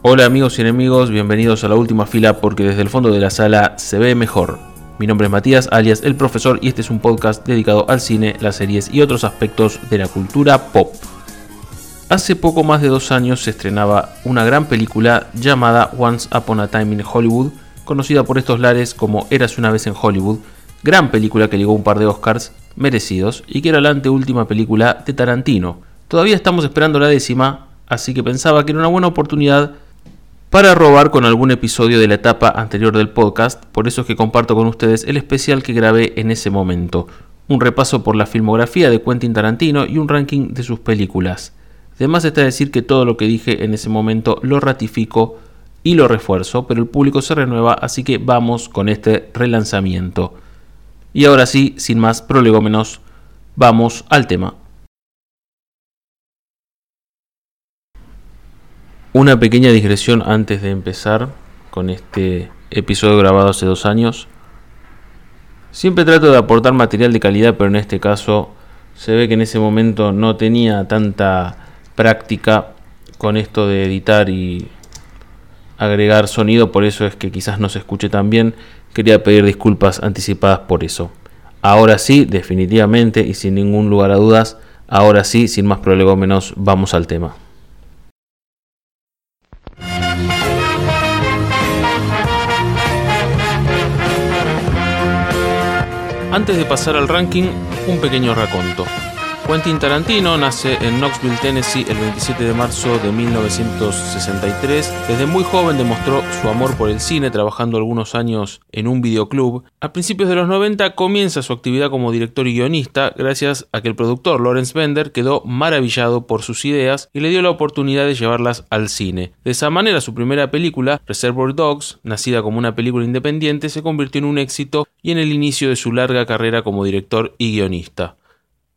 Hola amigos y enemigos, bienvenidos a la última fila porque desde el fondo de la sala se ve mejor. Mi nombre es Matías, alias El Profesor, y este es un podcast dedicado al cine, las series y otros aspectos de la cultura pop. Hace poco más de dos años se estrenaba una gran película llamada Once Upon a Time in Hollywood, conocida por estos lares como Eras una vez en Hollywood, gran película que llegó un par de Oscars merecidos y que era la anteúltima película de Tarantino. Todavía estamos esperando la décima, así que pensaba que era una buena oportunidad para robar con algún episodio de la etapa anterior del podcast, por eso es que comparto con ustedes el especial que grabé en ese momento, un repaso por la filmografía de Quentin Tarantino y un ranking de sus películas. Además está decir que todo lo que dije en ese momento lo ratifico y lo refuerzo, pero el público se renueva, así que vamos con este relanzamiento. Y ahora sí, sin más prolegómenos, vamos al tema. Una pequeña digresión antes de empezar con este episodio grabado hace dos años. Siempre trato de aportar material de calidad, pero en este caso se ve que en ese momento no tenía tanta práctica con esto de editar y agregar sonido, por eso es que quizás no se escuche tan bien. Quería pedir disculpas anticipadas por eso. Ahora sí, definitivamente y sin ningún lugar a dudas, ahora sí, sin más prolegómenos, vamos al tema. Antes de pasar al ranking, un pequeño raconto. Quentin Tarantino nace en Knoxville, Tennessee, el 27 de marzo de 1963. Desde muy joven demostró su amor por el cine, trabajando algunos años en un videoclub. A principios de los 90 comienza su actividad como director y guionista, gracias a que el productor Lawrence Bender quedó maravillado por sus ideas y le dio la oportunidad de llevarlas al cine. De esa manera, su primera película, Reservoir Dogs, nacida como una película independiente, se convirtió en un éxito y en el inicio de su larga carrera como director y guionista.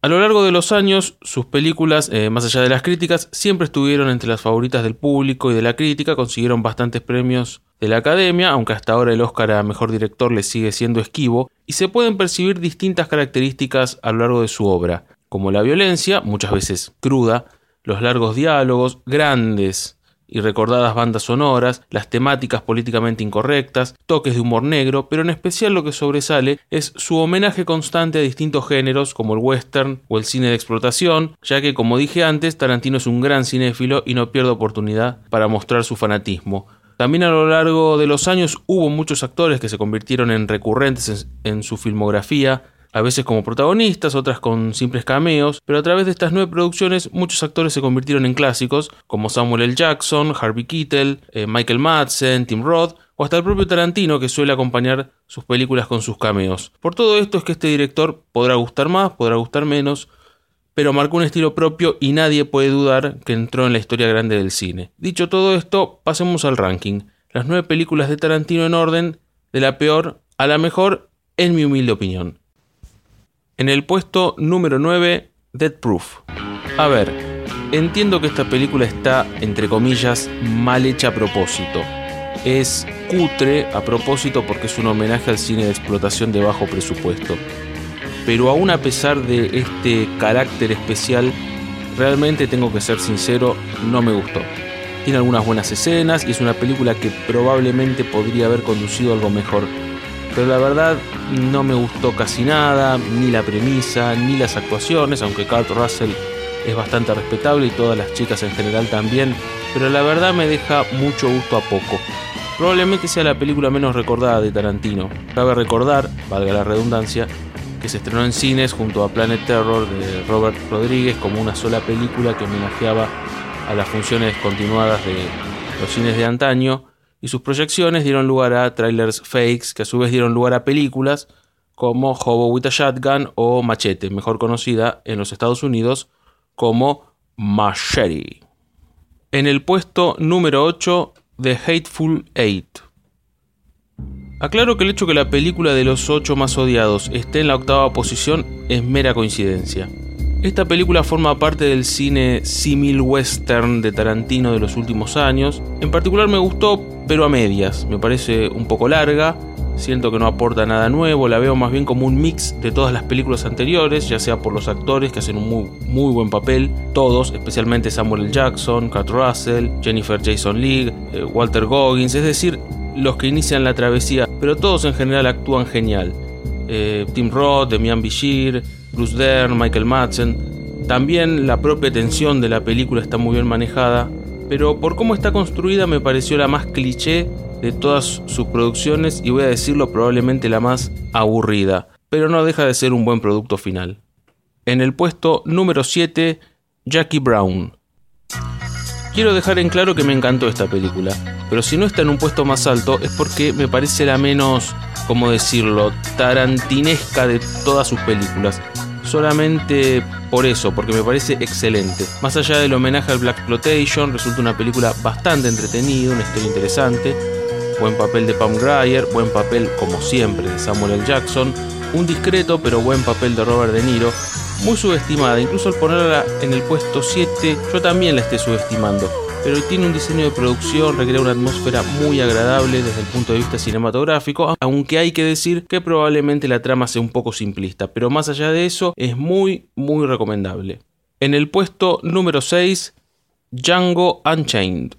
A lo largo de los años, sus películas, eh, más allá de las críticas, siempre estuvieron entre las favoritas del público y de la crítica, consiguieron bastantes premios de la academia, aunque hasta ahora el Oscar a Mejor Director le sigue siendo esquivo, y se pueden percibir distintas características a lo largo de su obra, como la violencia, muchas veces cruda, los largos diálogos, grandes y recordadas bandas sonoras, las temáticas políticamente incorrectas, toques de humor negro, pero en especial lo que sobresale es su homenaje constante a distintos géneros como el western o el cine de explotación, ya que como dije antes, Tarantino es un gran cinéfilo y no pierde oportunidad para mostrar su fanatismo. También a lo largo de los años hubo muchos actores que se convirtieron en recurrentes en, su filmografía, a veces como protagonistas, otras con simples cameos, pero a través de estas nueve producciones muchos actores se convirtieron en clásicos, como Samuel L. Jackson, Harvey Keitel, eh, Michael Madsen, Tim Roth, o hasta el propio Tarantino que suele acompañar sus películas con sus cameos. Por todo esto es que este director podrá gustar más, podrá gustar menos, pero marcó un estilo propio y nadie puede dudar que entró en la historia grande del cine. Dicho todo esto, pasemos al ranking. Las nueve películas de Tarantino en orden, de la peor a la mejor, en mi humilde opinión. En el puesto número 9, Dead Proof. A ver, entiendo que esta película está, entre comillas, mal hecha a propósito. Es cutre a propósito porque es un homenaje al cine de explotación de bajo presupuesto. Pero aún a pesar de este carácter especial, realmente tengo que ser sincero, no me gustó. Tiene algunas buenas escenas y es una película que probablemente podría haber conducido algo mejor pero la verdad no me gustó casi nada, ni la premisa, ni las actuaciones, aunque Kurt Russell es bastante respetable y todas las chicas en general también, pero la verdad me deja mucho gusto a poco. Probablemente sea la película menos recordada de Tarantino. Cabe recordar, valga la redundancia, que se estrenó en cines junto a Planet Terror de Robert Rodríguez como una sola película que homenajeaba a las funciones continuadas de los cines de antaño y sus proyecciones dieron lugar a trailers fakes que a su vez dieron lugar a películas como Hobo with a Shotgun o Machete, mejor conocida en los Estados Unidos como Machete. En el puesto número 8 The Hateful Eight. Aclaro que el hecho que la película de los 8 más odiados esté en la octava posición es mera coincidencia. Esta película forma parte del cine simil western de Tarantino de los últimos años. En particular me gustó, pero a medias. Me parece un poco larga siento que no aporta nada nuevo, la veo más bien como un mix de todas las películas anteriores, ya sea por los actores que hacen un muy, muy buen papel, todos, especialmente Samuel L. Jackson, Kurt Russell, Jennifer Jason Leigh, eh, Walter Goggins, es decir, los que inician la travesía, pero todos en general actúan genial. Eh, Tim Roth, Demian Bichir, Bruce Dern, Michael Madsen. También la propia tensión de la película está muy bien manejada, pero por cómo está construida me pareció la más cliché de todas sus producciones y voy a decirlo probablemente la más aburrida, pero no deja de ser un buen producto final. En el puesto número 7, Jackie Brown. Quiero dejar en claro que me encantó esta película, pero si no está en un puesto más alto es porque me parece la menos, como decirlo, tarantinesca de todas sus películas. Solamente por eso, porque me parece excelente. Más allá del homenaje al Black Exploitation, resulta una película bastante entretenida, una historia interesante, buen papel de Pam Grier, buen papel como siempre de Samuel L. Jackson, un discreto pero buen papel de Robert De Niro, muy subestimada, incluso al ponerla en el puesto 7 yo también la esté subestimando, pero tiene un diseño de producción, recrea una atmósfera muy agradable desde el punto de vista cinematográfico, aunque hay que decir que probablemente la trama sea un poco simplista, pero más allá de eso es muy muy recomendable. En el puesto número 6, Django Unchained.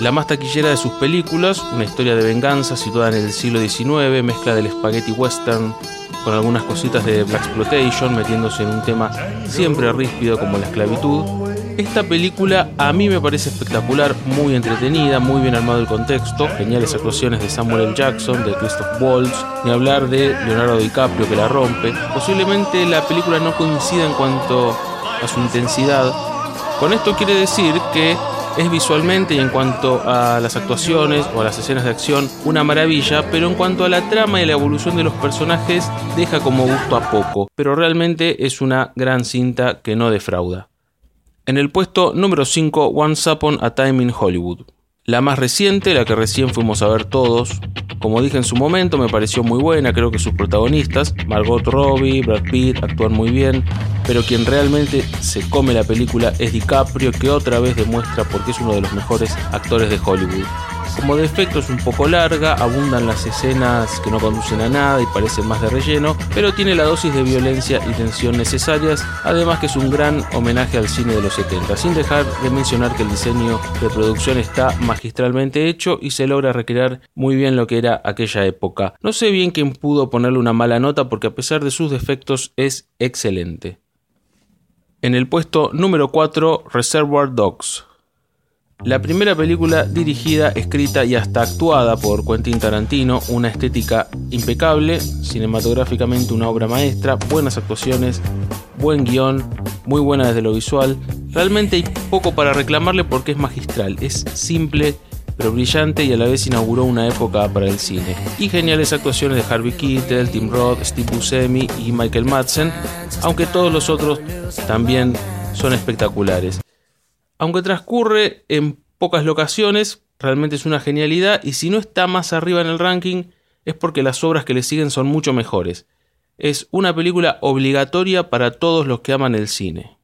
La más taquillera de sus películas, una historia de venganza situada en el siglo XIX, mezcla del spaghetti western con algunas cositas de Black Exploitation, metiéndose en un tema siempre ríspido como la esclavitud. Esta película a mí me parece espectacular, muy entretenida, muy bien armado el contexto, geniales actuaciones de Samuel L. Jackson, de Christoph Waltz, ni hablar de Leonardo DiCaprio que la rompe. Posiblemente la película no coincida en cuanto a su intensidad. Con esto quiere decir que es visualmente y en cuanto a las actuaciones o a las escenas de acción una maravilla, pero en cuanto a la trama y la evolución de los personajes deja como gusto a poco, pero realmente es una gran cinta que no defrauda. En el puesto número 5, Once Upon a Time in Hollywood. La más reciente, la que recién fuimos a ver todos, como dije en su momento, me pareció muy buena, creo que sus protagonistas, Margot Robbie, Brad Pitt, actúan muy bien, pero quien realmente se come la película es DiCaprio, que otra vez demuestra por qué es uno de los mejores actores de Hollywood. Como defecto es un poco larga, abundan las escenas que no conducen a nada y parecen más de relleno, pero tiene la dosis de violencia y tensión necesarias, además que es un gran homenaje al cine de los 70, sin dejar de mencionar que el diseño de producción está magistralmente hecho y se logra recrear muy bien lo que era aquella época. No sé bien quién pudo ponerle una mala nota porque a pesar de sus defectos es excelente. En el puesto número 4, Reservoir Dogs. La primera película dirigida, escrita y hasta actuada por Quentin Tarantino, una estética impecable, cinematográficamente una obra maestra, buenas actuaciones, buen guion, muy buena desde lo visual. Realmente hay poco para reclamarle porque es magistral, es simple pero brillante y a la vez inauguró una época para el cine. Y geniales actuaciones de Harvey Keitel, Tim Roth, Steve Buscemi y Michael Madsen, aunque todos los otros también son espectaculares. Aunque transcurre en pocas locaciones, realmente es una genialidad y si no está más arriba en el ranking es porque las obras que le siguen son mucho mejores. Es una película obligatoria para todos los que aman el cine.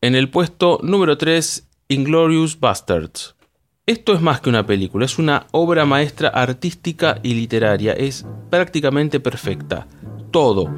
En el puesto número 3, Inglorious Bastards. Esto es más que una película, es una obra maestra artística y literaria, es prácticamente perfecta. Todo,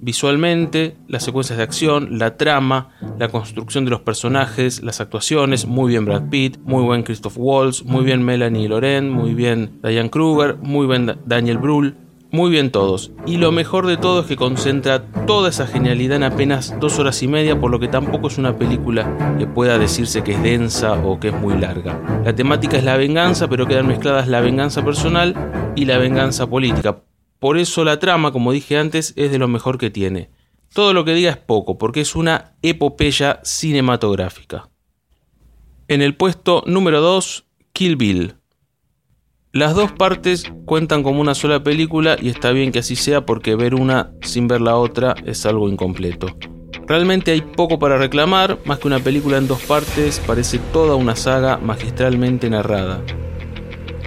visualmente, las secuencias de acción, la trama, la construcción de los personajes, las actuaciones, muy bien Brad Pitt, muy buen Christoph Waltz, muy bien Melanie Loren, muy bien Diane Kruger, muy bien Daniel Brühl, muy bien todos. Y lo mejor de todo es que concentra toda esa genialidad en apenas dos horas y media, por lo que tampoco es una película que pueda decirse que es densa o que es muy larga. La temática es la venganza, pero quedan mezcladas la venganza personal y la venganza política. Por eso la trama, como dije antes, es de lo mejor que tiene. Todo lo que diga es poco, porque es una epopeya cinematográfica. En el puesto número 2, Kill Bill. Las dos partes cuentan como una sola película y está bien que así sea porque ver una sin ver la otra es algo incompleto. Realmente hay poco para reclamar, más que una película en dos partes, parece toda una saga magistralmente narrada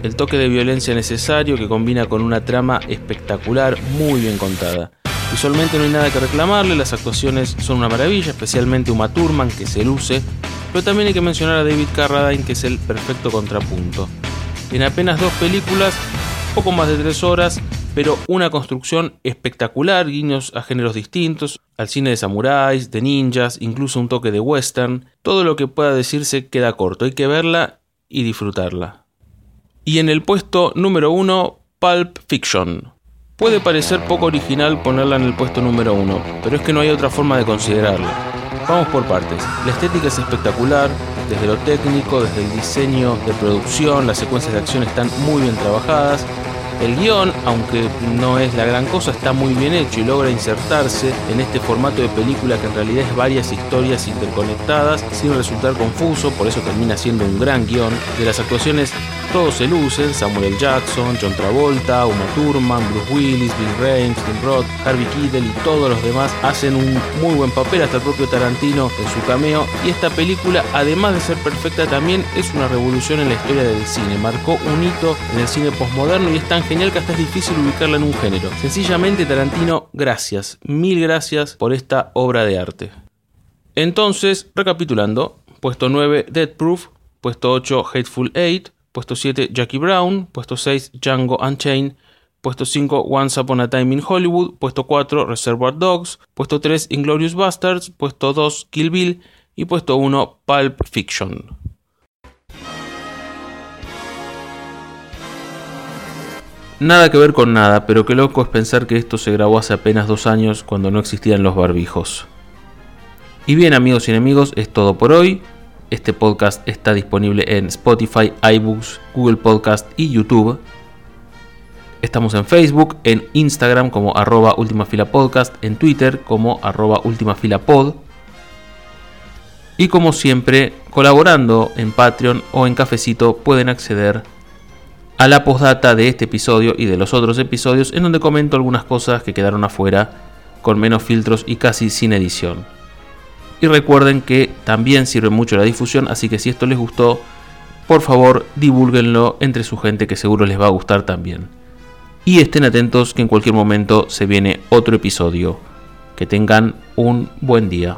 el toque de violencia necesario que combina con una trama espectacular, muy bien contada. Visualmente no hay nada que reclamarle, las actuaciones son una maravilla, especialmente Uma Thurman que se luce, pero también hay que mencionar a David Carradine que es el perfecto contrapunto. En apenas dos películas, poco más de tres horas, pero una construcción espectacular, guiños a géneros distintos, al cine de samuráis, de ninjas, incluso un toque de western. Todo lo que pueda decirse queda corto, hay que verla y disfrutarla. Y en el puesto número 1, Pulp Fiction. Puede parecer poco original ponerla en el puesto número 1, pero es que no hay otra forma de considerarla. Vamos por partes. La estética es espectacular, desde lo técnico, desde el diseño de producción, las secuencias de acción están muy bien trabajadas, el guion, aunque no es la gran cosa, está muy bien hecho y logra insertarse en este formato de película que en realidad es varias historias interconectadas sin resultar confuso, por eso termina siendo un gran guion. De las actuaciones todos se lucen, Samuel Jackson, John Travolta, Uma Thurman, Bruce Willis, Bill Raines, Tim Roth, Harvey Keitel y todos los demás hacen un muy buen papel, hasta el propio Tarantino en su cameo. Y esta película, además de ser perfecta, también es una revolución en la historia del cine. Marcó un hito en el cine postmoderno y es tan genial que hasta es difícil ubicarla en un género. Sencillamente, Tarantino, gracias, mil gracias por esta obra de arte. Entonces, recapitulando, puesto 9, Dead Proof, puesto 8, Hateful Eight, Puesto 7, Jackie Brown. Puesto 6, Django Unchained. Puesto 5, Once Upon a Time in Hollywood. Puesto 4, Reservoir Dogs. Puesto 3, Inglorious Bastards. Puesto 2, Kill Bill. Y puesto 1, Pulp Fiction. Nada que ver con nada, pero qué loco es pensar que esto se grabó hace apenas dos años cuando no existían los barbijos. Y bien amigos y enemigos, es todo por hoy. Este podcast está disponible en Spotify, iBooks, Google Podcast y YouTube. Estamos en Facebook, en Instagram como arroba Podcast, en Twitter como arroba ultimafilapod. Y como siempre, colaborando en Patreon o en Cafecito pueden acceder a la postdata de este episodio y de los otros episodios en donde comento algunas cosas que quedaron afuera con menos filtros y casi sin edición. Y recuerden que también sirve mucho la difusión, así que si esto les gustó, por favor divulguenlo entre su gente que seguro les va a gustar también. Y estén atentos que en cualquier momento se viene otro episodio. Que tengan un buen día.